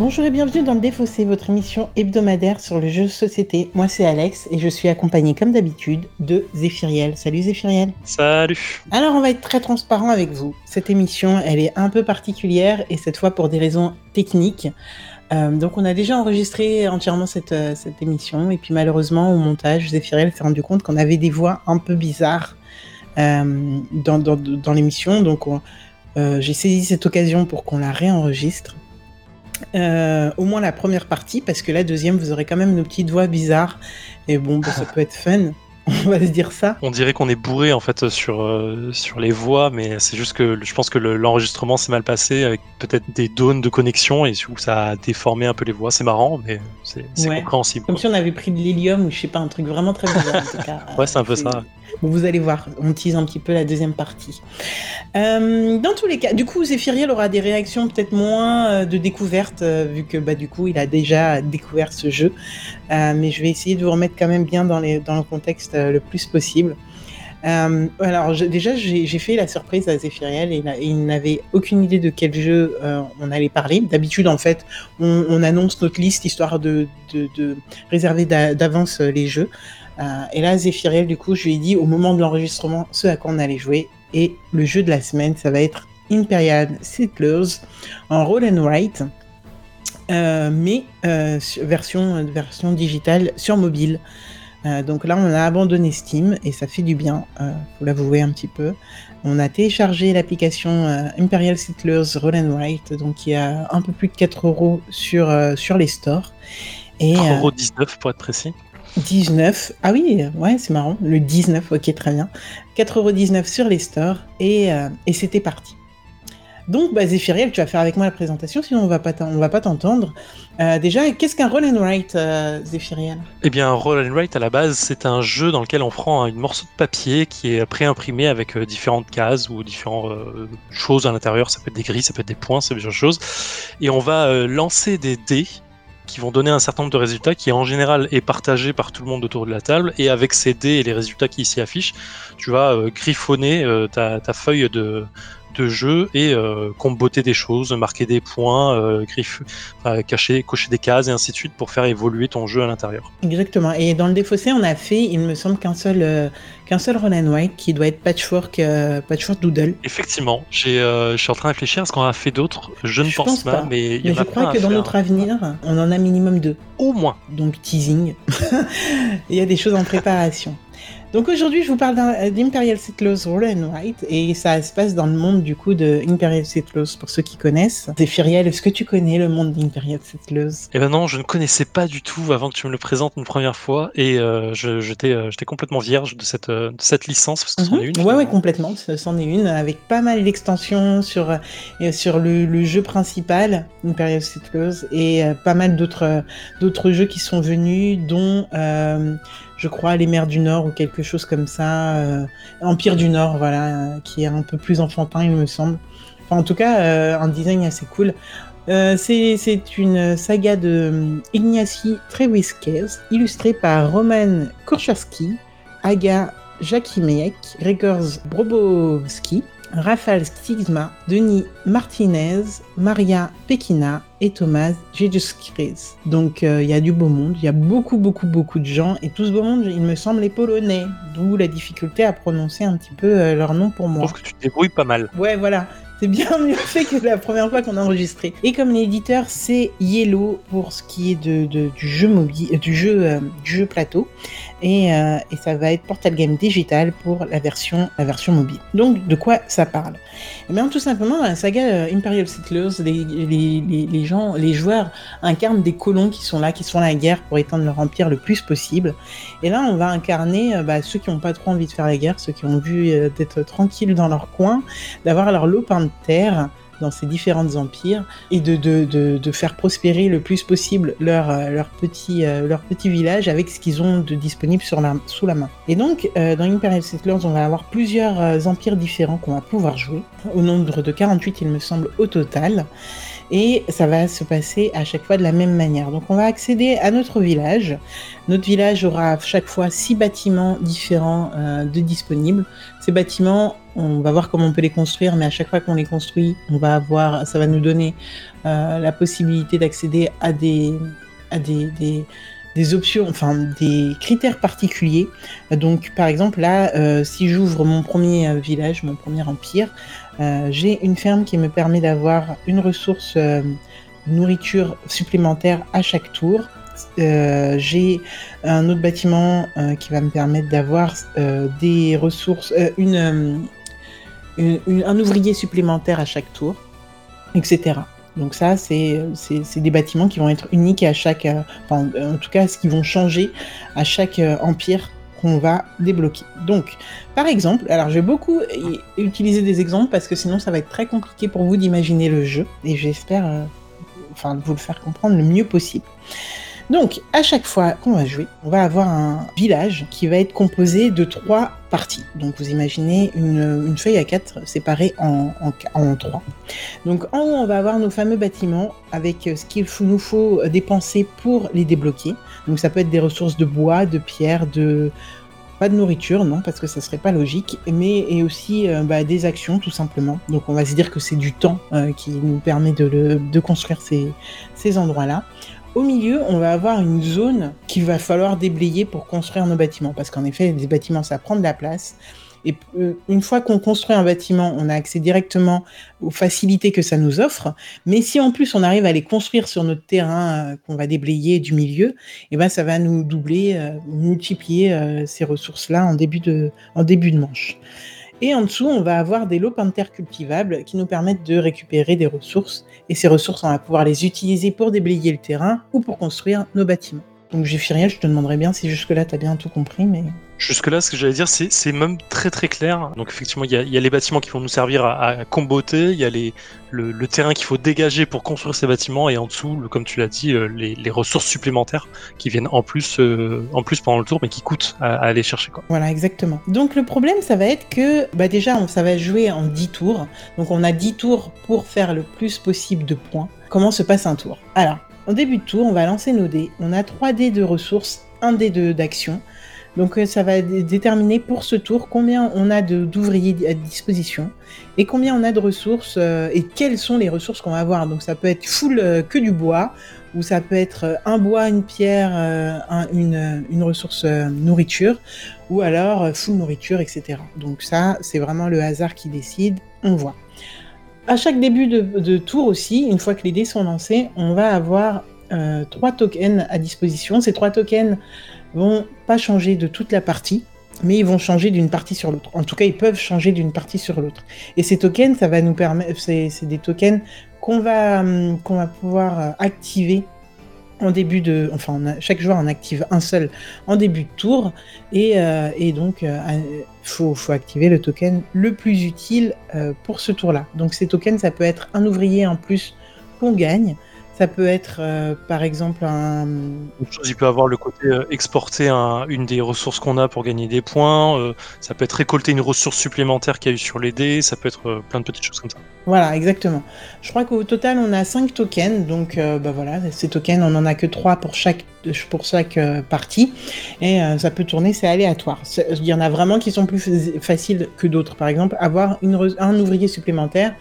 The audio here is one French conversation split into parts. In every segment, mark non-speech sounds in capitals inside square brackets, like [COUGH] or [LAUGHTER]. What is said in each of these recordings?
Bonjour et bienvenue dans le Défaussé, votre émission hebdomadaire sur le jeu de société. Moi c'est Alex et je suis accompagné comme d'habitude de Zéphiriel. Salut Zéphiriel. Salut. Alors on va être très transparent avec vous. Cette émission elle est un peu particulière et cette fois pour des raisons techniques. Euh, donc on a déjà enregistré entièrement cette, euh, cette émission et puis malheureusement au montage Zéphiriel s'est rendu compte qu'on avait des voix un peu bizarres euh, dans, dans, dans l'émission. Donc j'ai saisi cette occasion pour qu'on la réenregistre. Euh, au moins la première partie, parce que la deuxième, vous aurez quand même nos petites voix bizarres. Et bon, bah, ça [LAUGHS] peut être fun. On va se dire ça. On dirait qu'on est bourré en fait sur, euh, sur les voix, mais c'est juste que je pense que le- l'enregistrement s'est mal passé avec peut-être des dônes de connexion et coup ça a déformé un peu les voix. C'est marrant, mais c'est Ouais. compréhensible. Comme si on avait pris de l'hélium ou je sais pas, un truc vraiment très bizarre en tout cas. [LAUGHS] Ouais, c'est un peu ça. Bon, vous allez voir, on tease un petit peu la deuxième partie. Euh, dans tous les cas, du coup, Zéphiriel aura des réactions peut-être moins euh, de découverte, vu que bah, du coup, il a déjà découvert ce jeu. Euh, mais je vais essayer de vous remettre quand même bien dans, les, dans le contexte le plus possible. Euh, alors, déjà, j'ai fait la surprise à Zéphiriel et, il n'avait aucune idée de quel jeu euh, on allait parler. D'habitude, en fait, on, on annonce notre liste histoire de, réserver d'a- d'avance euh, les jeux. Euh, et là, Zéphiriel, du coup, je lui ai dit au moment de l'enregistrement ce à quoi on allait jouer. Et le jeu de la semaine, ça va être Imperial Settlers en roll and write, euh, mais euh, version, version digitale sur mobile. Euh, donc là, on a abandonné Steam et ça fait du bien, euh, faut l'avouer un petit peu. On a téléchargé l'application euh, Imperial Settlers Roll and Write, donc il y a un peu plus de 4 euros sur, euh, sur les stores. Et, euh, 4,19€ pour être précis. 19. Ah oui, ouais, c'est marrant. Le 19, ok, très bien. 4,19€ sur les stores et, et c'était parti. Donc, bah, Zéphiriel, tu vas faire avec moi la présentation, sinon on va pas on va pas t'entendre. Euh, déjà, qu'est-ce qu'un roll and write, euh, Zéphiriel Eh bien, Roll and Write à la base, c'est un jeu dans lequel on prend une morceau de papier qui est pré-imprimé avec euh, différentes cases ou différentes euh, choses à l'intérieur. Ça peut être des grilles, ça peut être des points, c'est plusieurs choses. Et on va lancer des dés qui vont donner un certain nombre de résultats qui en général est partagé par tout le monde autour de la table. Et avec ces dés et les résultats qui s'y affichent, tu vas griffonner ta feuille de, de jeu et euh, comboter des choses, marquer des points, euh, enfin, cacher, cocher des cases et ainsi de suite pour faire évoluer ton jeu à l'intérieur. Exactement. Et dans le défaussé, on a fait, il me semble, qu'un seul, euh, qu'un seul roll and write qui doit être Patchwork, euh, patchwork Doodle. Effectivement, j'ai, euh, je suis en train de réfléchir à ce qu'on a fait d'autres. Je ne Je pense, pense pas, mais il y Mais en je a crois que dans faire. notre avenir, on en a minimum deux. Au moins. donc teasing. [LAUGHS] Il y a des choses en préparation. Donc aujourd'hui, je vous parle d'un- d'Imperial Settlers Roll and Write et ça se passe dans le monde du coup de Imperial Settlers pour ceux qui connaissent. Zéphiriel, est-ce que tu connais le monde d'Imperial Settlers Eh ben non, je ne connaissais pas du tout avant que tu me le présentes une première fois et euh, j'étais, euh, j'étais complètement vierge de cette, euh, de cette licence parce que c'en est une. Mhm. Ouais, ouais, finalement. complètement. Ce- C'en est une avec pas mal d'extensions sur, euh, sur le, le jeu principal, Imperial Settlers, et euh, pas mal d'autres euh, d'autres jeux qui sont venus, dont, euh, je crois, Les Mers du Nord ou quelque chose comme ça. euh, Empire du Nord, voilà, euh, qui est un peu plus enfantin, il me semble. Enfin, en tout cas, euh, un design assez cool. C'est une saga de Ignacy Trewisquez, illustrée par Roman Kurchowski, Aga Jakimiek, Gregors Brobowski, Rafal Stigma, Denis Martinez, Maria Pekina et Thomas Jejuskris. Donc euh, il y a du beau monde, il y a beaucoup beaucoup beaucoup de gens et tout ce beau monde, il me semble, est polonais, d'où la difficulté à prononcer un petit peu euh, leur nom pour Je moi. trouve que tu te débrouilles pas mal. Ouais, voilà. C'est bien [LAUGHS] mieux fait que la première fois qu'on a enregistré. Et comme l'éditeur, c'est Yellow pour ce qui est de, de- du jeu mobile, euh, du jeu, euh, du jeu plateau. Et, euh, et ça va être Portal Game Digital pour la version, mobile. Donc, de quoi ça parle? Eh bien, tout simplement, la saga euh, Imperial Settlers, les, gens, les joueurs incarnent des colons qui sont là, qui se font la guerre pour étendre leur empire le plus possible. Et là, on va incarner euh, bah, ceux qui n'ont pas trop envie de faire la guerre, ceux qui ont euh, d'être tranquilles dans leur coin, d'avoir leur lopin de terre dans ces différents empires et de, faire prospérer le plus possible leur, euh, euh, leur petit village avec ce qu'ils ont de disponible sous la main. Et donc, euh, dans Imperial Settlers, on va avoir plusieurs euh, empires différents qu'on va pouvoir jouer, au nombre de 48 il me semble au total. Et ça va se passer à chaque fois de la même manière. Donc on va accéder à notre village. Notre village aura à chaque fois six bâtiments différents euh, de disponibles. Ces bâtiments On va voir comment on peut les construire, mais à chaque fois qu'on les construit, on va avoir, ça va nous donner la possibilité d'accéder à des, à des, options, enfin des critères particuliers. Donc par exemple là, si j'ouvre mon premier village, mon premier empire, j'ai une ferme qui me permet d'avoir une ressource nourriture supplémentaire à chaque tour. Euh, j'ai un autre bâtiment euh, qui va me permettre d'avoir euh, des ressources, un ouvrier supplémentaire à chaque tour, etc. Donc ça, c'est des bâtiments qui vont être uniques à chaque, en tout cas, ce qui vont changer à chaque empire qu'on va débloquer. Donc, par exemple, alors je vais beaucoup utiliser des exemples parce que sinon ça va être très compliqué pour vous d'imaginer le jeu et j'espère enfin, vous le faire comprendre le mieux possible. Donc, à chaque fois qu'on va jouer, on va avoir un village qui va être composé de trois parties. Donc, vous imaginez une, feuille à quatre séparée en, trois. Donc, en haut, on va avoir nos fameux bâtiments avec ce qu'il nous faut dépenser pour les débloquer. Donc, ça peut être des ressources de bois, de pierre, de, pas de nourriture, non, parce que ça serait pas logique, mais et aussi euh, bah, des actions tout simplement. Donc on va se dire que c'est du temps euh, qui nous permet de, de construire ces, ces endroits-là. Au milieu, on va avoir une zone qu'il va falloir déblayer pour construire nos bâtiments, parce qu'en effet, les bâtiments, ça prend de la place. Et euh, une fois qu'on construit un bâtiment, on a accès directement aux facilités que ça nous offre. Mais si en plus on arrive à les construire sur notre terrain euh, qu'on va déblayer du milieu, eh ben ça va nous doubler, euh, multiplier ces ressources-là en début de manche. Et en dessous, on va avoir des lots terre cultivables qui nous permettent de récupérer des ressources. Et ces ressources, on va pouvoir les utiliser pour déblayer le terrain ou pour construire nos bâtiments. Donc rien, je te demanderais bien si jusque-là tu as bien tout compris, mais... Jusque-là, ce que j'allais dire, c'est même très très clair. Donc effectivement, il y, a, les bâtiments qui vont nous servir à, comboter, il y a les, le, terrain qu'il faut dégager pour construire ces bâtiments, et en dessous, comme tu l'as dit, euh, les, ressources supplémentaires qui viennent en plus, euh, en plus pendant le tour, mais qui coûtent à, aller chercher. Quoi. Voilà, exactement. Donc le problème, ça va être que bah déjà, ça va jouer en 10 tours. Donc on a 10 tours pour faire le plus possible de points. Comment se passe un tour? Alors, en début de tour, on va lancer nos dés. On a 3 dés de ressources, 1 dé d'action. Donc euh, ça va déterminer pour ce tour combien on a d'ouvriers à disposition et combien on a de ressources euh, et quelles sont les ressources qu'on va avoir. Donc ça peut être full euh, que du bois ou ça peut être un bois, une pierre, une, une, ressource nourriture ou alors full nourriture, etc. Donc ça c'est vraiment le hasard qui décide, on voit à chaque début de, tour aussi, une fois que les dés sont lancés, on va avoir euh, trois tokens à disposition. Ces trois tokens vont pas changer de toute la partie, mais ils vont changer d'une partie sur l'autre. En tout cas, ils peuvent changer d'une partie sur l'autre. Et ces tokens, ça va nous permettre, c'est des tokens qu'on va, hum, pouvoir euh, activer en début de, enfin, chaque joueur en active un seul en début de tour, et, euh, donc il euh, faut, activer le token le plus utile euh, pour ce tour-là. Donc ces tokens, ça peut être un ouvrier en plus qu'on gagne, ça peut être, euh, par exemple, un. Il peut avoir le côté euh, exporter une des ressources qu'on a pour gagner des points. Euh, ça peut être récolter une ressource supplémentaire qu'il y a eu sur les dés. Ça peut être plein de petites choses comme ça. Voilà, exactement. Je crois qu'au total, on a 5 tokens. Donc, bah voilà, ces tokens, on en a que 3 pour chaque, pour chaque partie. Et ça peut tourner, c'est aléatoire. Il y en a vraiment qui sont plus faciles que d'autres. Par exemple, avoir une, un ouvrier supplémentaire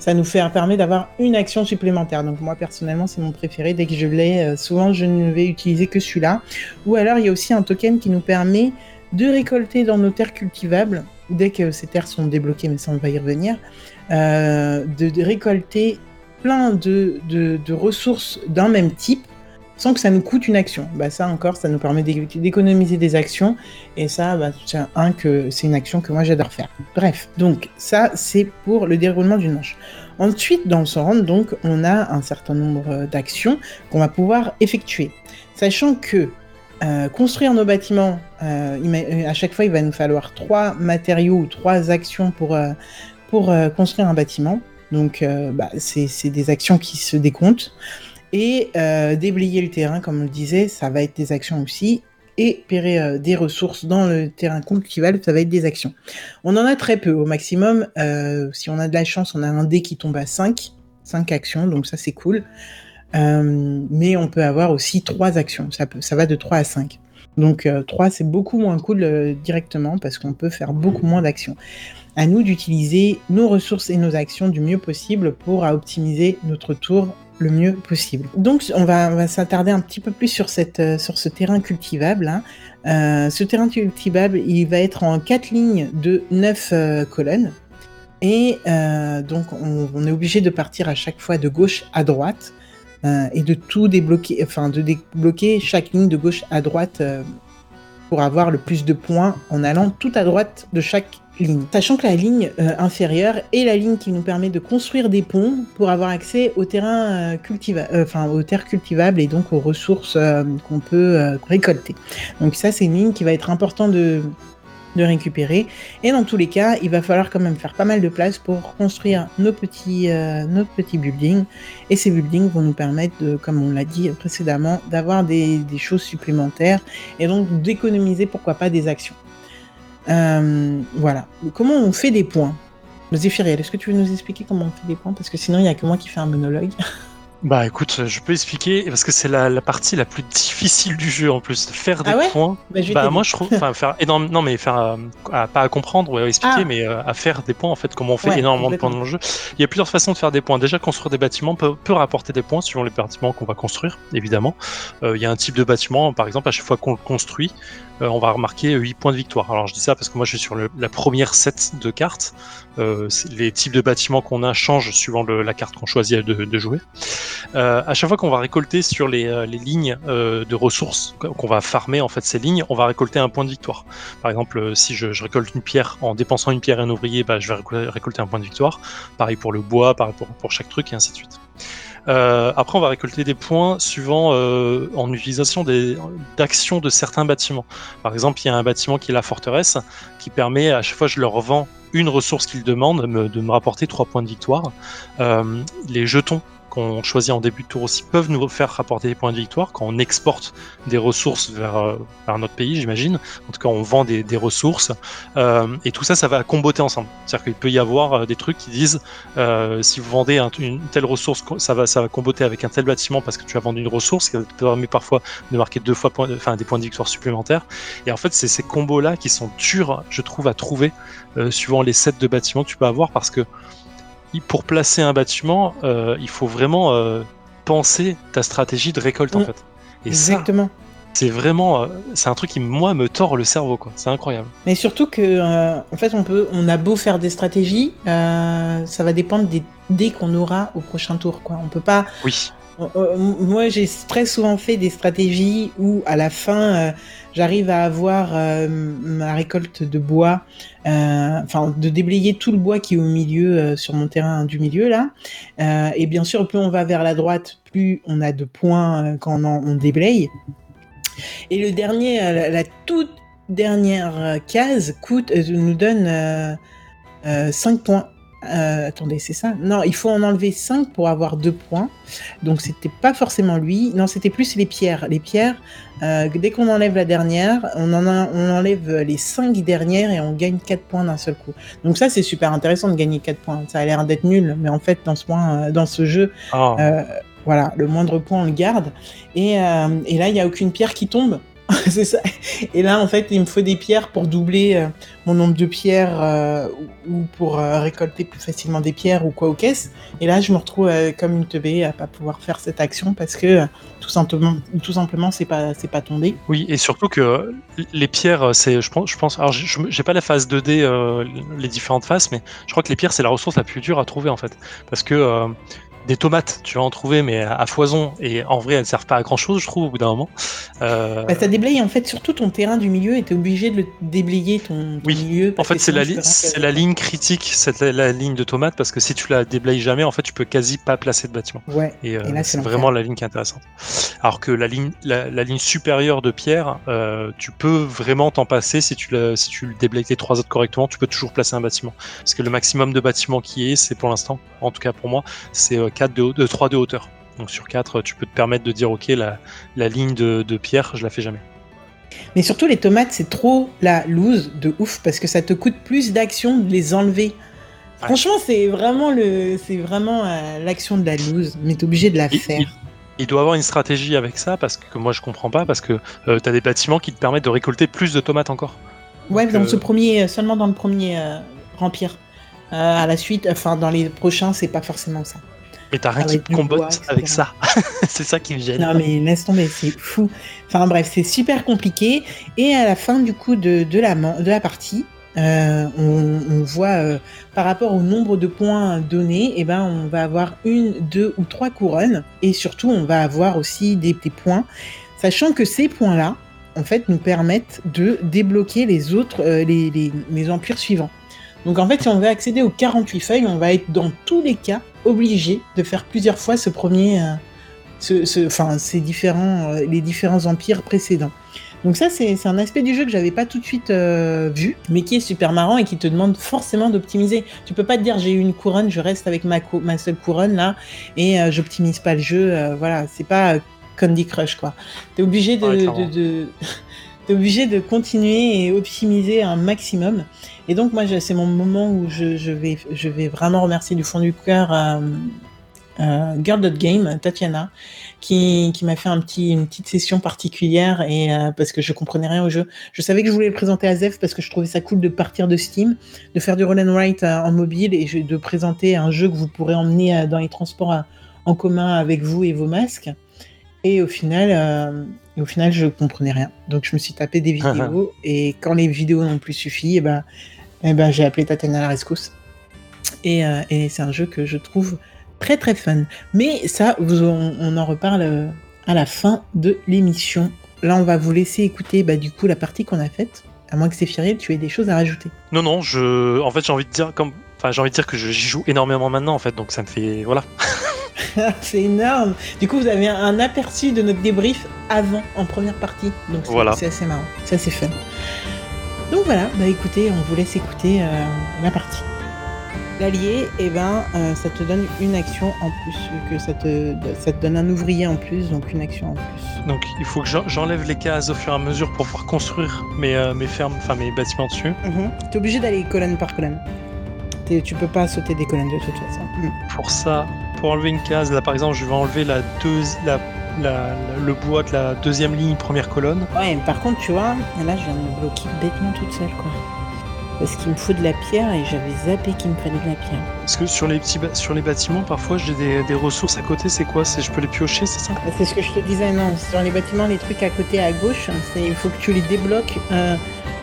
ça nous fait, permet d'avoir une action supplémentaire. Donc moi personnellement c'est mon préféré. Dès que je l'ai, euh, souvent je ne vais utiliser que celui-là. Ou alors il y a aussi un token qui nous permet de récolter dans nos terres cultivables, dès que ces terres sont débloquées, mais ça on va y revenir, euh, de, récolter plein de, de ressources d'un même type sans que ça nous coûte une action. Bah, ça encore, ça nous permet d'économiser des actions. Et ça, bah, c'est un que c'est une action que moi j'adore faire. Bref, donc ça c'est pour le déroulement d'une manche. Ensuite, dans ce round, donc, on a un certain nombre euh, d'actions qu'on va pouvoir effectuer. Sachant que euh, construire nos bâtiments, euh, à chaque fois, il va nous falloir trois matériaux ou trois actions pour, pour construire un bâtiment. Donc, bah, c'est des actions qui se décomptent. Et euh, déblayer le terrain, comme on le disait, ça va être des actions aussi. Et pérer euh, des ressources dans le terrain cultivable, ça va être des actions. On en a très peu. Au maximum, euh, si on a de la chance, on a un dé qui tombe à 5. 5 actions, donc ça c'est cool. mais on peut avoir aussi 3 actions. Ça, peut, ça va de 3 à 5. Donc 3, c'est beaucoup moins cool directement parce qu'on peut faire beaucoup moins d'actions. À nous d'utiliser nos ressources et nos actions du mieux possible pour optimiser notre tour le mieux possible. Donc on va, s'attarder un petit peu plus sur, sur ce terrain cultivable. Hein. ce terrain cultivable, il va être en 4 lignes de 9 colonnes. Et euh, donc, on, est obligé de partir à chaque fois de gauche à droite euh, et de tout débloquer, enfin, de débloquer chaque ligne de gauche à droite euh, pour avoir le plus de points en allant tout à droite de chaque ligne. Sachant que la ligne inférieure est la ligne qui nous permet de construire des ponts pour avoir accès au terrain cultivable, enfin, aux terres cultivables et donc aux ressources qu'on peut récolter. Donc ça, c'est une ligne qui va être importante de de récupérer. Et dans tous les cas, il va falloir quand même faire pas mal de place pour construire nos petits, euh, nos petits buildings. Et ces buildings vont nous permettre, comme on l'a dit précédemment, d'avoir des, choses supplémentaires et donc d'économiser, pourquoi pas, des actions. Euh, voilà. Comment on fait des points? Zéphiriel, est-ce que tu veux nous expliquer comment on fait des points? Parce que sinon, il n'y a que moi qui fais un monologue. [LAUGHS] Bah écoute, je peux expliquer parce que c'est la, partie la plus difficile du jeu en plus, de faire des ah points. Bah, bah moi je trouve, enfin faire énorme, non mais faire euh, pas à comprendre ou à expliquer, ah. mais euh, à faire des points en fait, comment on fait énormément de points dans le jeu. Il y a plusieurs façons de faire des points. Déjà construire des bâtiments peut, rapporter des points suivant les bâtiments qu'on va construire, évidemment. Euh, il y a un type de bâtiment, par exemple, à chaque fois qu'on le construit, on va remarquer 8 points de victoire. Alors je dis ça parce que moi je suis sur la première set de cartes. les types de bâtiments qu'on a changent suivant la carte qu'on choisit de, de jouer. Euh, à chaque fois qu'on va récolter sur les, euh, lignes euh, de ressources, qu'on va farmer en fait ces lignes, on va récolter un point de victoire. Par exemple, si je, récolte une pierre en dépensant une pierre et un ouvrier, bah, je vais récolter un point de victoire. Pareil pour le bois, pareil pour, chaque truc et ainsi de suite. après, on va récolter des points suivant en utilisation d'actions de certains bâtiments. Par exemple, il y a un bâtiment qui est la forteresse, qui permet à chaque fois que je leur vends une ressource qu'ils demandent de me rapporter 3 points de victoire. les jetons qu'on choisit en début de tour aussi peuvent nous faire rapporter des points de victoire quand on exporte des ressources vers, euh, notre pays, j'imagine. En tout cas, on vend des, ressources. Euh, et tout ça, ça va comboter ensemble. C'est-à-dire qu'il peut y avoir euh, des trucs qui disent si vous vendez une telle ressource, ça va, ça va comboter avec un tel bâtiment parce que tu as vendu une ressource qui permet parfois de marquer deux fois enfin, des points de victoire supplémentaires. Et en fait, c'est ces combos-là qui sont durs, je trouve, à trouver suivant les sets de bâtiments que tu peux avoir parce que pour placer un bâtiment, euh, il faut vraiment euh, penser ta stratégie de récolte en mm. fait. Et Exactement. c'est vraiment, euh, c'est un truc qui moi me tord le cerveau quoi. C'est incroyable. Mais surtout que, en fait, on peut, on a beau faire des stratégies, ça va dépendre des dés qu'on aura au prochain tour quoi. On peut pas. Oui. Moi, j'ai très souvent fait des stratégies où à la fin j'arrive à avoir euh, ma récolte de bois, euh, enfin de déblayer tout le bois qui est au milieu euh, sur mon terrain du milieu là. et bien sûr, plus on va vers la droite, plus on a de points quand on, déblaye. Et le dernier, la, toute dernière case coûte, nous donne 5 points. Euh, attendez, c'est ça? Non, il faut en enlever 5 pour avoir 2 points. Donc c'était pas forcément lui. Non, c'était plus les pierres. Les pierres, euh, dès qu'on enlève la dernière, on, en on enlève les 5 dernières et on gagne 4 points d'un seul coup. Donc ça, c'est super intéressant de gagner 4 points. Ça a l'air d'être nul, mais en fait, dans ce, point, euh, dans ce jeu, oh. voilà, le moindre point, on le garde. Et, et là, il n'y a aucune pierre qui tombe. [LAUGHS] c'est ça. Et là, en fait, il me faut des pierres pour doubler euh, mon nombre de pierres euh, ou pour euh, récolter plus facilement des pierres ou quoi aux caisses. Et là, je me retrouve comme une teubée à pas pouvoir faire cette action parce que tout simplement, tout simplement, c'est pas, c'est pas tombé. Oui, et surtout que les pierres, c'est, je pense, je pense, alors j'ai pas la phase 2D, les différentes phases, mais je crois que les pierres, c'est la ressource la plus dure à trouver en fait, parce que des tomates, tu vas en trouver, mais à, foison. Et en vrai, elles ne servent pas à grand chose, je trouve, au bout d'un moment. Euh... Bah, ça déblaye en fait surtout ton terrain du milieu et tu es obligé de le déblayer ton, oui. milieu. En fait, c'est la, la ligne critique, c'est la, ligne de tomates, parce que si tu la déblayes jamais, en fait, tu peux quasi pas placer de bâtiment. Ouais. Et, euh, c'est vraiment la ligne qui est intéressante. Alors que la ligne, la, ligne supérieure de pierre, euh, tu peux vraiment t'en passer si tu, la, si tu déblayes les trois autres correctement, tu peux toujours placer un bâtiment. Parce que le maximum de bâtiments qui est, c'est pour l'instant, en tout cas pour moi, c'est 4 de, de 3 de hauteur. Donc sur 4, tu peux te permettre de dire ok, la, la ligne de, de, pierre, je la fais jamais. Mais surtout les tomates, c'est trop la loose de ouf parce que ça te coûte plus d'action de les enlever. Franchement, c'est vraiment le, c'est vraiment euh, l'action de la loose, mais t'es obligé de la faire. Il doit avoir une stratégie avec ça, parce que moi je comprends pas, parce que tu as des bâtiments qui te permettent de récolter plus de tomates encore. Ouais, dans ce premier, seulement dans le premier Empire. à la suite, enfin dans les prochains, c'est pas forcément ça. Mais t'as rien qui combatte avec ça. [LAUGHS] c'est ça qui me gêne. Non, mais laisse tomber, c'est fou. Enfin bref, c'est super compliqué. Et à la fin du coup de, de, la, de la partie, euh, on, voit euh, par rapport au nombre de points donnés, et eh ben, on va avoir une, deux ou trois couronnes. Et surtout, on va avoir aussi des, points. Sachant que ces points-là, en fait, nous permettent de débloquer les autres, euh, les, les, les empires suivants. Donc en fait, si on veut accéder aux 48 feuilles, on va être dans tous les cas obligé de faire plusieurs fois ce premier, euh, ce, enfin, ces différents, euh, les différents empires précédents. Donc ça, c'est un aspect du jeu que j'avais pas tout de suite euh, vu, mais qui est super marrant et qui te demande forcément d'optimiser. Tu peux pas te dire j'ai eu une couronne, je reste avec ma, ma seule couronne là et j'optimise pas le jeu. voilà, c'est pas Candy Crush quoi. T'es obligé de, de, [LAUGHS] obligé de continuer et optimiser un maximum. Et donc moi, c'est mon moment où je, vais, je vais vraiment remercier du fond du cœur euh, euh, Girl Game, Tatiana, qui, qui m'a fait un petit, une petite session particulière et euh, parce que je comprenais rien au jeu. Je savais que je voulais le présenter à Zef parce que je trouvais ça cool de partir de Steam, de faire du roll and write en mobile et de présenter un jeu que vous pourrez emmener dans les transports en commun avec vous et vos masques. Et au final, au final, je comprenais rien. Donc je me suis tapé des [LAUGHS] vidéos et quand les vidéos n'ont plus suffi, et eh ben, eh ben, j'ai appelé Tatiana à la rescousse. Euh, et, c'est un jeu que je trouve très très fun. Mais ça, on, en reparle euh, à la fin de l'émission. Là, on va vous laisser écouter bah, du coup la partie qu'on a faite. À moins que c'est Cyril, tu aies des choses à rajouter. Non, non, je... en fait, j'ai envie de dire comme... Enfin, j'ai envie de dire que j'y joue énormément maintenant, en fait, donc ça me fait... Voilà. [LAUGHS] c'est énorme. Du coup, vous avez un aperçu de notre débrief avant, en première partie. Donc voilà. c'est assez marrant. Ça, c'est fun. Donc voilà, bah écoutez, on vous laisse écouter euh, la partie. L'allié, eh ben, euh, ça te donne une action en plus, que ça te, ça te donne un ouvrier en plus, donc une action en plus. Donc il faut que j'enlève les cases au fur et à mesure pour pouvoir construire mes, euh, mes fermes, enfin mes bâtiments dessus. Mhm. Tu es obligé d'aller colonne par colonne. Tu peux pas sauter des colonnes de toute façon. Pour ça, pour enlever une case, là par exemple, je vais enlever la, deux, la le bois de la deuxième ligne, première colonne. Ouais, par contre, tu vois, là, je viens de me bloquer bêtement toute seule, quoi. Parce qu'il me faut de la pierre et j'avais zappé qu'il me fallait de la pierre. Parce que sur les petits sur les bâtiments, parfois j'ai des, ressources à côté, c'est quoi? C'est je peux les piocher, c'est ça? C'est ce que je te disais, non. Sur les bâtiments, les trucs à côté à gauche, c'est il faut que tu les débloques. Euh,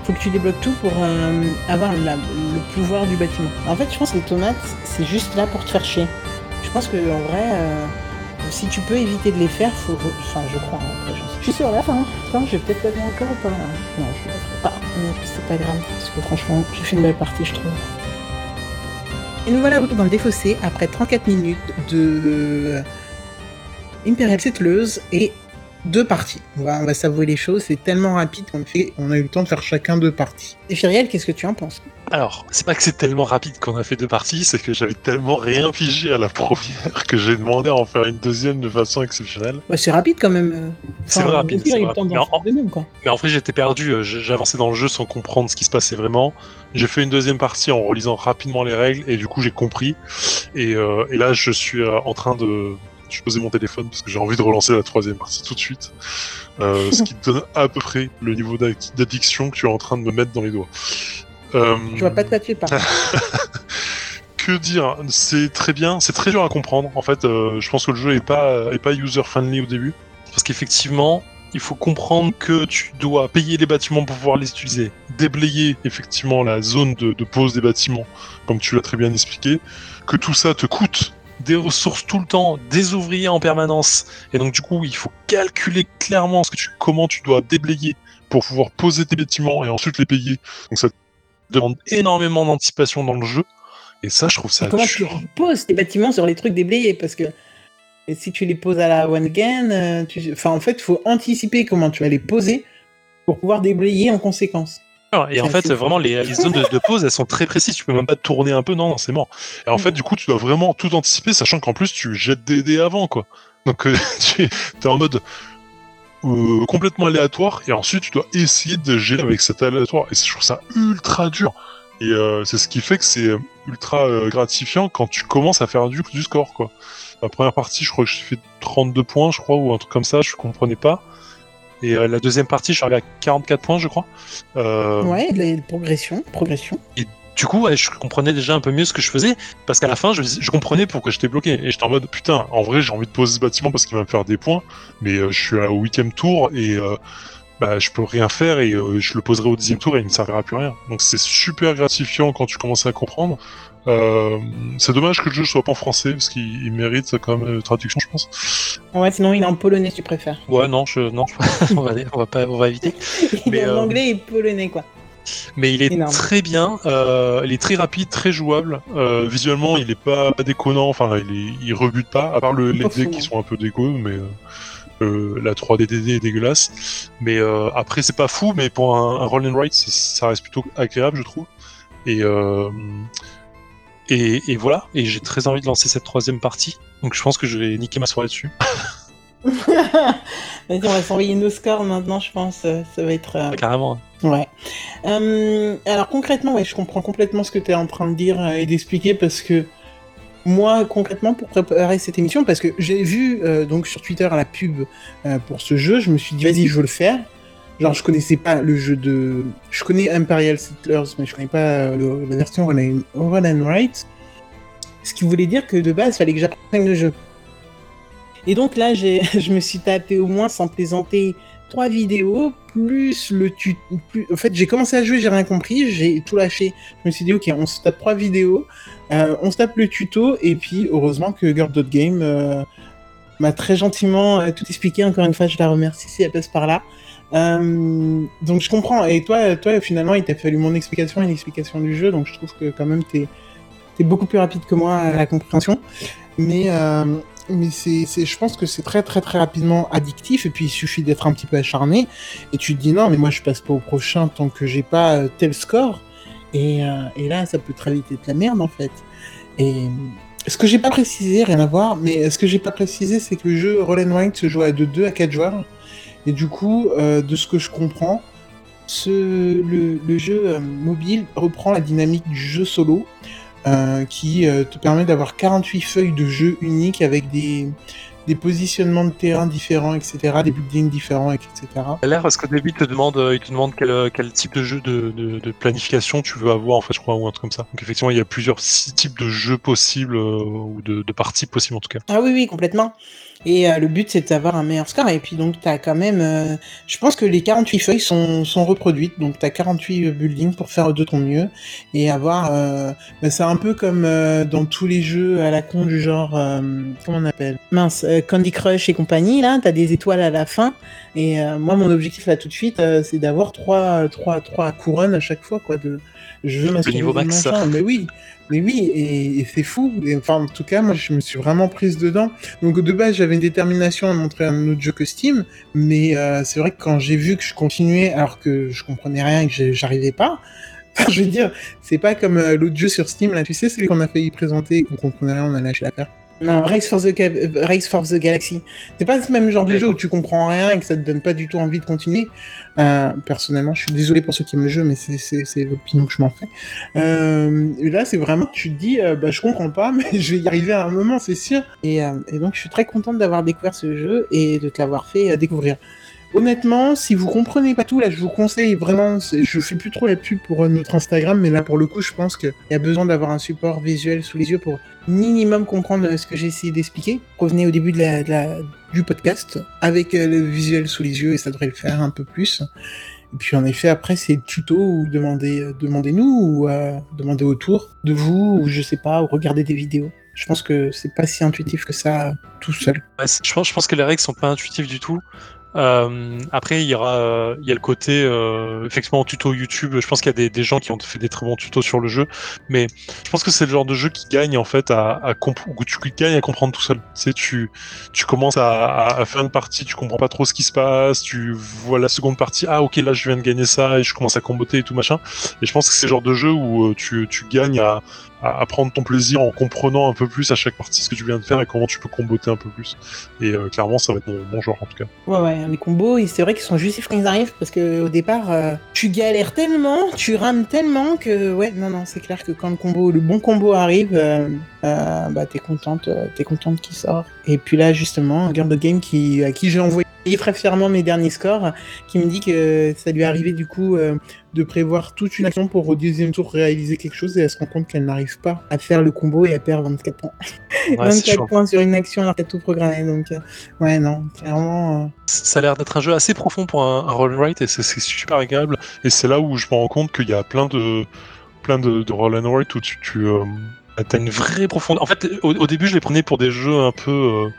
faut que tu débloques tout pour euh, avoir le pouvoir du bâtiment. En fait, je pense que les tomates, c'est juste là pour te faire chier. Je pense que en vrai. Euh, si tu peux éviter de les faire, faut. Enfin, je crois, hein, je suis sur la fin. Attends, je vais peut-être le encore ou pas Non, je le ferai pas. C'est pas grave, parce que franchement, j'ai fait une belle partie, je trouve. Et nous voilà dans le défaussé après 34 minutes de Imperial Settleuse et deux parties. On va, on va savouer les choses, c'est tellement rapide qu'on fait, on a eu le temps de faire chacun deux parties. Et Firiel, qu'est-ce que tu en penses Alors, c'est pas que c'est tellement rapide qu'on a fait deux parties, c'est que j'avais tellement rien figé à la [LAUGHS] première que j'ai demandé à en faire une deuxième de façon exceptionnelle. Bah, c'est rapide quand même. Euh. c'est rapide. Mais, en... fait, j'étais perdu, euh, j'avançais dans le jeu sans comprendre ce qui se passait vraiment. J'ai fait une deuxième partie en relisant rapidement les règles et du coup j'ai compris. Et, euh, et là, je suis en train de je posé mon téléphone parce que j'ai envie de relancer la troisième partie tout de suite. Euh, ce qui te donne à peu près le niveau d'addiction que tu es en train de me mettre dans les doigts. Euh... Je vois pas de quoi tu que dire C'est très bien, c'est très dur à comprendre. En fait, euh, je pense que le jeu est pas, est pas user-friendly au début. Parce qu'effectivement, il faut comprendre que tu dois payer les bâtiments pour pouvoir les utiliser, déblayer effectivement la zone de, de pose des bâtiments, comme tu l'as très bien expliqué, que tout ça te coûte des ressources tout le temps, des ouvriers en permanence. Et donc du coup, il faut calculer clairement ce que tu, comment tu dois déblayer pour pouvoir poser tes bâtiments et ensuite les payer. Donc ça demande énormément d'anticipation dans le jeu. Et ça, je trouve ça. comment tu poses tes bâtiments sur les trucs déblayés? Parce que si tu les poses à la one again, euh, enfin en fait, il faut anticiper comment tu vas les poser pour pouvoir déblayer en conséquence. Et en fait, vraiment, les, zones de, pause, elles sont très précises. Tu peux même pas tourner un peu, non, non c'est mort. Et en fait, du coup, tu dois vraiment tout anticiper, sachant qu'en plus, tu jettes des dés avant, quoi. Donc, euh, [LAUGHS] tu es en mode euh, complètement aléatoire, et ensuite, tu dois essayer de gérer avec cet aléatoire. Et je trouve ça ultra dur. Et euh, c'est ce qui fait que c'est ultra euh, gratifiant quand tu commences à faire du, du score, quoi. La première partie, je crois que j'ai fait 32 points, je crois, ou un truc comme ça, je comprenais pas. Et euh, la deuxième partie, je suis arrivé à 44 points, je crois. Euh, Ouais, les progression, progression. Du coup, ouais, je comprenais déjà un peu mieux ce que je faisais, parce qu'à la fin, je, je comprenais pourquoi j'étais bloqué. Et j'étais en mode, putain, en vrai, j'ai envie de poser ce bâtiment parce qu'il va me faire des points, mais euh, je suis au huitième tour et bah, je peux rien faire et je le poserai au dixième tour et il ne servira plus à rien. Donc c'est super gratifiant quand tu commences à comprendre. Euh, c'est dommage que le jeu soit pas en français parce qu'il il mérite quand même une traduction, je pense. Ouais, sinon il est en polonais si tu préfères. Ouais, non, je, non, je- [LAUGHS] on va, on va pas, on va éviter. [LAUGHS] Il Mais, est en euh, anglais et polonais, quoi. Mais il est Énorme. très bien, euh, il est très rapide, très jouable. Euh, visuellement, il est pas déconnant, enfin, il, est, il rebute pas, à part le, les dés qui sont un peu dégueux, mais euh, la 3D DD est dégueulasse. Mais euh, après, c'est pas fou, mais pour un, un roll and write, c'est- ça reste plutôt agréable, je trouve. Et, euh, et, et voilà, et j'ai très envie de lancer cette troisième partie. Donc je pense que je vais niquer ma soirée dessus. [LAUGHS] Vas-y, on va s'envoyer nos scores maintenant, je pense. euh, Ça va être. euh, Carrément. Ouais. Euh, alors concrètement, ouais, je comprends complètement ce que tu es en train de dire et d'expliquer parce que moi, concrètement, pour préparer cette émission, parce que j'ai vu euh, donc sur Twitter la pub pour ce jeu, je me suis dit vas-y, je veux le faire. Genre, je connaissais pas le jeu de. Je connais Imperial Settlers, mais je connais pas euh, la version Roll and Write. Ce qui voulait dire que de base, il fallait que j'apprenne le jeu. Et donc là, [LAUGHS] je me suis tapé au moins, sans plaisanter, trois vidéos, plus le tuto. En fait, j'ai commencé à jouer, j'ai rien compris, j'ai tout lâché. Je me suis dit, ok, on se tape trois vidéos, euh, on se tape le tuto, et puis heureusement que Girl.game euh, m'a très gentiment tout expliqué. Encore une fois, je la remercie si elle passe par là. Euh, donc je comprends. Et toi, toi, finalement, il t'a fallu mon explication et l'explication du jeu, donc je trouve que quand même, t'es es beaucoup plus rapide que moi à la compréhension. Mais euh, mais c'est, je pense que c'est très très très rapidement addictif et puis il suffit d'être un petit peu acharné et tu te dis non mais moi je passe pas au prochain tant que j'ai pas euh, tel score et, et là ça peut très vite être la merde en fait et ce que j'ai pas précisé rien à voir mais ce que j'ai pas précisé c'est que le jeu Roll and Write se joue à de 2 à 4 joueurs et du coup euh, de ce que je comprends ce, le, le jeu euh, mobile reprend la dynamique du jeu solo euh, qui euh, te permet d'avoir 48 feuilles de jeu uniques avec des, des positionnements de terrain différents, etc., des buildings différents, etc. Ça a l'air parce qu'au début, il te demande, il te demande quel, quel type de jeu de, de, de planification tu veux avoir, en fait, je crois, ou un truc comme ça. Donc effectivement, il y a plusieurs six types de jeux possibles, euh, ou de, de parties possibles en tout cas. Ah oui, oui, complètement. Et euh, le but, c'est d'avoir un meilleur score. Et puis, donc, tu as quand même. euh, je pense que les 48 feuilles sont, sont reproduites. Donc, tu as 48 buildings pour faire de ton mieux. Et avoir. euh, bah, c'est un peu comme euh, dans tous les jeux à la con du genre. euh, comment on appelle? Mince, euh, Candy Crush et compagnie. Là, tu as des étoiles à la fin. Et euh, moi, mon objectif là tout de suite, euh, c'est d'avoir trois, trois, trois couronnes à chaque fois. quoi. De... Je veux m'assurer niveau max. machin. Mais oui. Mais oui, et, c'est fou. Enfin, en tout cas, moi, je me suis vraiment prise dedans. Donc de base, j'avais une détermination à montrer un autre jeu que Steam, mais euh, c'est vrai que quand j'ai vu que je continuais alors que je comprenais rien et que j'arrivais pas, [LAUGHS] je veux dire, c'est pas comme euh, l'autre jeu sur Steam, là, tu sais, celui qu'on a failli présenter, qu'on comprenait rien, on a lâché l'affaire. Non, Race for the, Ga- euh, Race for the Galaxy. C'est pas ce même genre de jeu où tu comprends rien et que ça te donne pas du tout envie de continuer. Euh, personnellement, je suis désolé pour ceux qui aiment le jeu, mais c'est- l'opinion que je m'en fais. Euh, et là, c'est vraiment, tu te dis, euh, bah, je comprends pas, [LAUGHS] mais je vais y arriver à un moment, c'est sûr. Et, euh, et donc, je suis très contente d'avoir découvert ce jeu et de te l'avoir fait découvrir. Honnêtement, si vous comprenez pas tout, là, je vous conseille vraiment. Je fais plus trop la pub pour euh, notre Instagram, mais là, pour le coup, je pense qu'il y a besoin d'avoir un support visuel sous les yeux pour minimum comprendre euh, ce que j'ai essayé d'expliquer. Revenez au début de la, du podcast avec euh, le visuel sous les yeux et ça devrait le faire un peu plus. Et puis en effet, après, c'est tuto ou demandez, demandez-nous ou demandez autour de vous ou je sais pas, ou regardez des vidéos. Je pense que c'est pas si intuitif que ça tout seul. Ouais, je, pense, je pense que les règles sont pas intuitives du tout. Euh, après, il y aura, euh, il y a le côté euh, effectivement tuto YouTube. Je pense qu'il y a des, gens qui ont fait des très bons tutos sur le jeu, mais je pense que c'est le genre de jeu qui gagne en fait à, à où tu gagnes à comprendre tout seul. Tu sais, tu, tu commences à, à- à faire une partie, tu comprends pas trop ce qui se passe, tu vois la seconde partie, ah ok là je viens de gagner ça et je commence à comboter et tout machin. Et je pense que c'est le genre de jeu où euh, tu, tu gagnes à, à, prendre ton plaisir en comprenant un peu plus à chaque partie ce que tu viens de faire et comment tu peux comboter un peu plus. Et euh, clairement, ça va être mon, genre en tout cas. Ouais, ouais, les combos, c'est vrai qu'ils sont justifs quand ils arrivent parce que au départ, euh, tu galères tellement, tu rames tellement que, ouais, non, non, c'est clair que quand le combo, le bon combo arrive, euh, bah t'es contente, t'es contente qu'il sort. Et puis là, justement, Girl the Game qui, à qui j'ai envoyé très fièrement mes derniers scores, qui me dit que ça lui est arrivé du coup euh, de prévoir toute une action pour au deuxième tour réaliser quelque chose et elle se rend compte qu'elle n'arrive pas à faire le combo et elle perd 24 points. 24 [LAUGHS] points sur une action alors qu'elle a tout programmé. Donc, euh, ouais, non, clairement. Euh. Ça a l'air d'être un jeu assez profond pour un, roll and write et c'est super agréable. Et c'est là où je me rends compte qu'il y a plein de plein de, de roll and write où tu, tu t'as une vraie profondeur. En fait, au, début, je les prenais pour des jeux un peu, euh,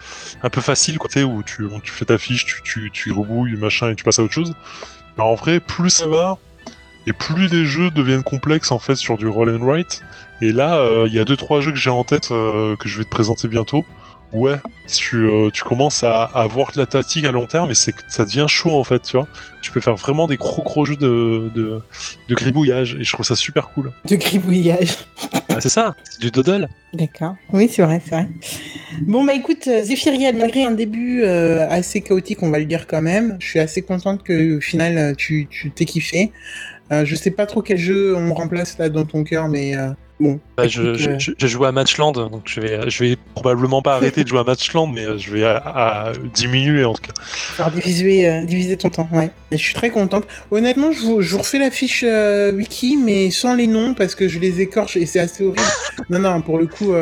un peu faciles, quoi, où tu, tu fais ta fiche, tu, tu, tu rebouilles, machin, et tu passes à autre chose. Mais en vrai, plus ça va, et plus les jeux deviennent complexes, en fait, sur du roll and write. Et là, euh, il y a deux trois jeux que j'ai en tête euh, que je vais te présenter bientôt, ouais, tu, euh, tu commences à, avoir de la tactique à long terme, mais c'est ça devient chaud en fait, tu vois. Tu peux faire vraiment des gros gros jeux de, de, de gribouillage, et je trouve ça super cool. De gribouillage. [LAUGHS] Ah, c'est ça, c'est du doodle. D'accord. Oui, c'est vrai, c'est vrai. Bon, bah écoute, euh, Zephyriel, malgré un début euh, assez chaotique, on va le dire quand même, je suis assez contente que au final tu t'es kiffé. je sais pas trop quel jeu on remplace là dans ton cœur, mais Bon. Bah, je, je, joue à Matchland, donc je vais, je vais probablement pas arrêter de jouer à Matchland, mais euh, je vais à, diminuer en tout cas. Faire diviser, euh, diviser ton temps, ouais. je suis très contente. Honnêtement, je vous, refais la fiche euh, wiki, mais sans les noms parce que je les écorche et c'est assez horrible. [LAUGHS] non, non, pour le coup,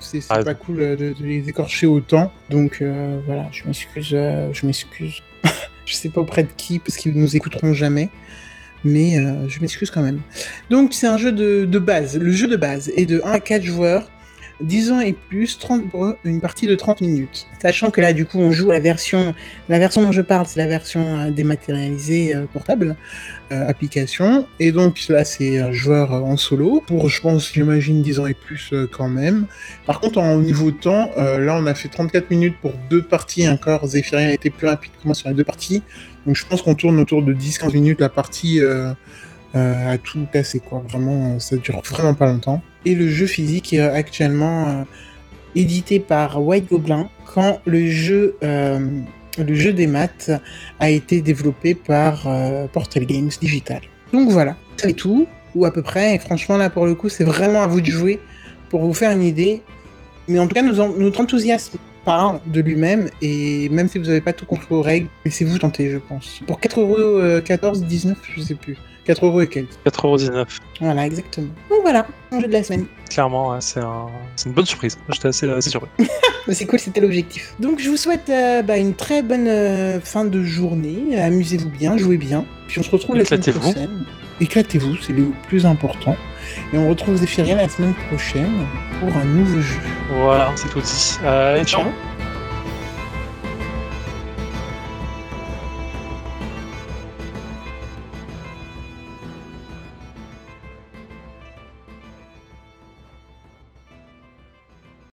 c'est ah, pas cool de, les écorcher autant. Donc voilà, je m'excuse, je m'excuse. [LAUGHS] je sais pas auprès de qui parce qu'ils nous écouteront jamais mais euh, je m'excuse quand même. Donc c'est un jeu de, base. Le jeu de base est de 1 à 4 joueurs, 10 ans et plus, 30, une partie de 30 minutes. Sachant que là, du coup, on joue la version, la version dont je parle, c'est la version euh, dématérialisée euh, portable, application. Et donc là, c'est un joueur en solo, pour, je pense, j'imagine, 10 ans et plus quand même. Par contre, en niveau temps, là, on a fait 34 minutes pour deux parties encore. Zephyria a été plus rapide que moi sur les deux parties. Donc je pense qu'on tourne autour de 10-15 minutes la partie euh, euh, à tout casser, quoi. Vraiment, ça dure vraiment pas longtemps. Et le jeu physique est actuellement euh, édité par White Goblin quand le jeu, le jeu des maths a été développé par Portal Games Digital. Donc voilà, c'est tout, ou à peu près. Et franchement, là, pour le coup, c'est vraiment à vous de jouer pour vous faire une idée. Mais en tout cas, notre enthousiasme parle de lui-même et même si vous n'avez pas tout compris aux règles, laissez-vous tenter, je pense. Pour 4,14€, 19, je sais plus. 4 euros et quelques. 4,19€. Voilà, exactement. Donc voilà, mon jeu de la semaine. Clairement, c'est une bonne surprise. J'étais assez, assez surpris. [LAUGHS] c'est cool, c'était l'objectif. Donc je vous souhaite euh, bah, une très bonne euh, fin de journée. Amusez-vous bien, jouez bien. Puis on se retrouve la semaine prochaine. Éclatez-vous, c'est le plus important. Et on retrouve Zephyria la semaine prochaine pour un nouveau jeu. Voilà, c'est tout dit. Euh, ciao.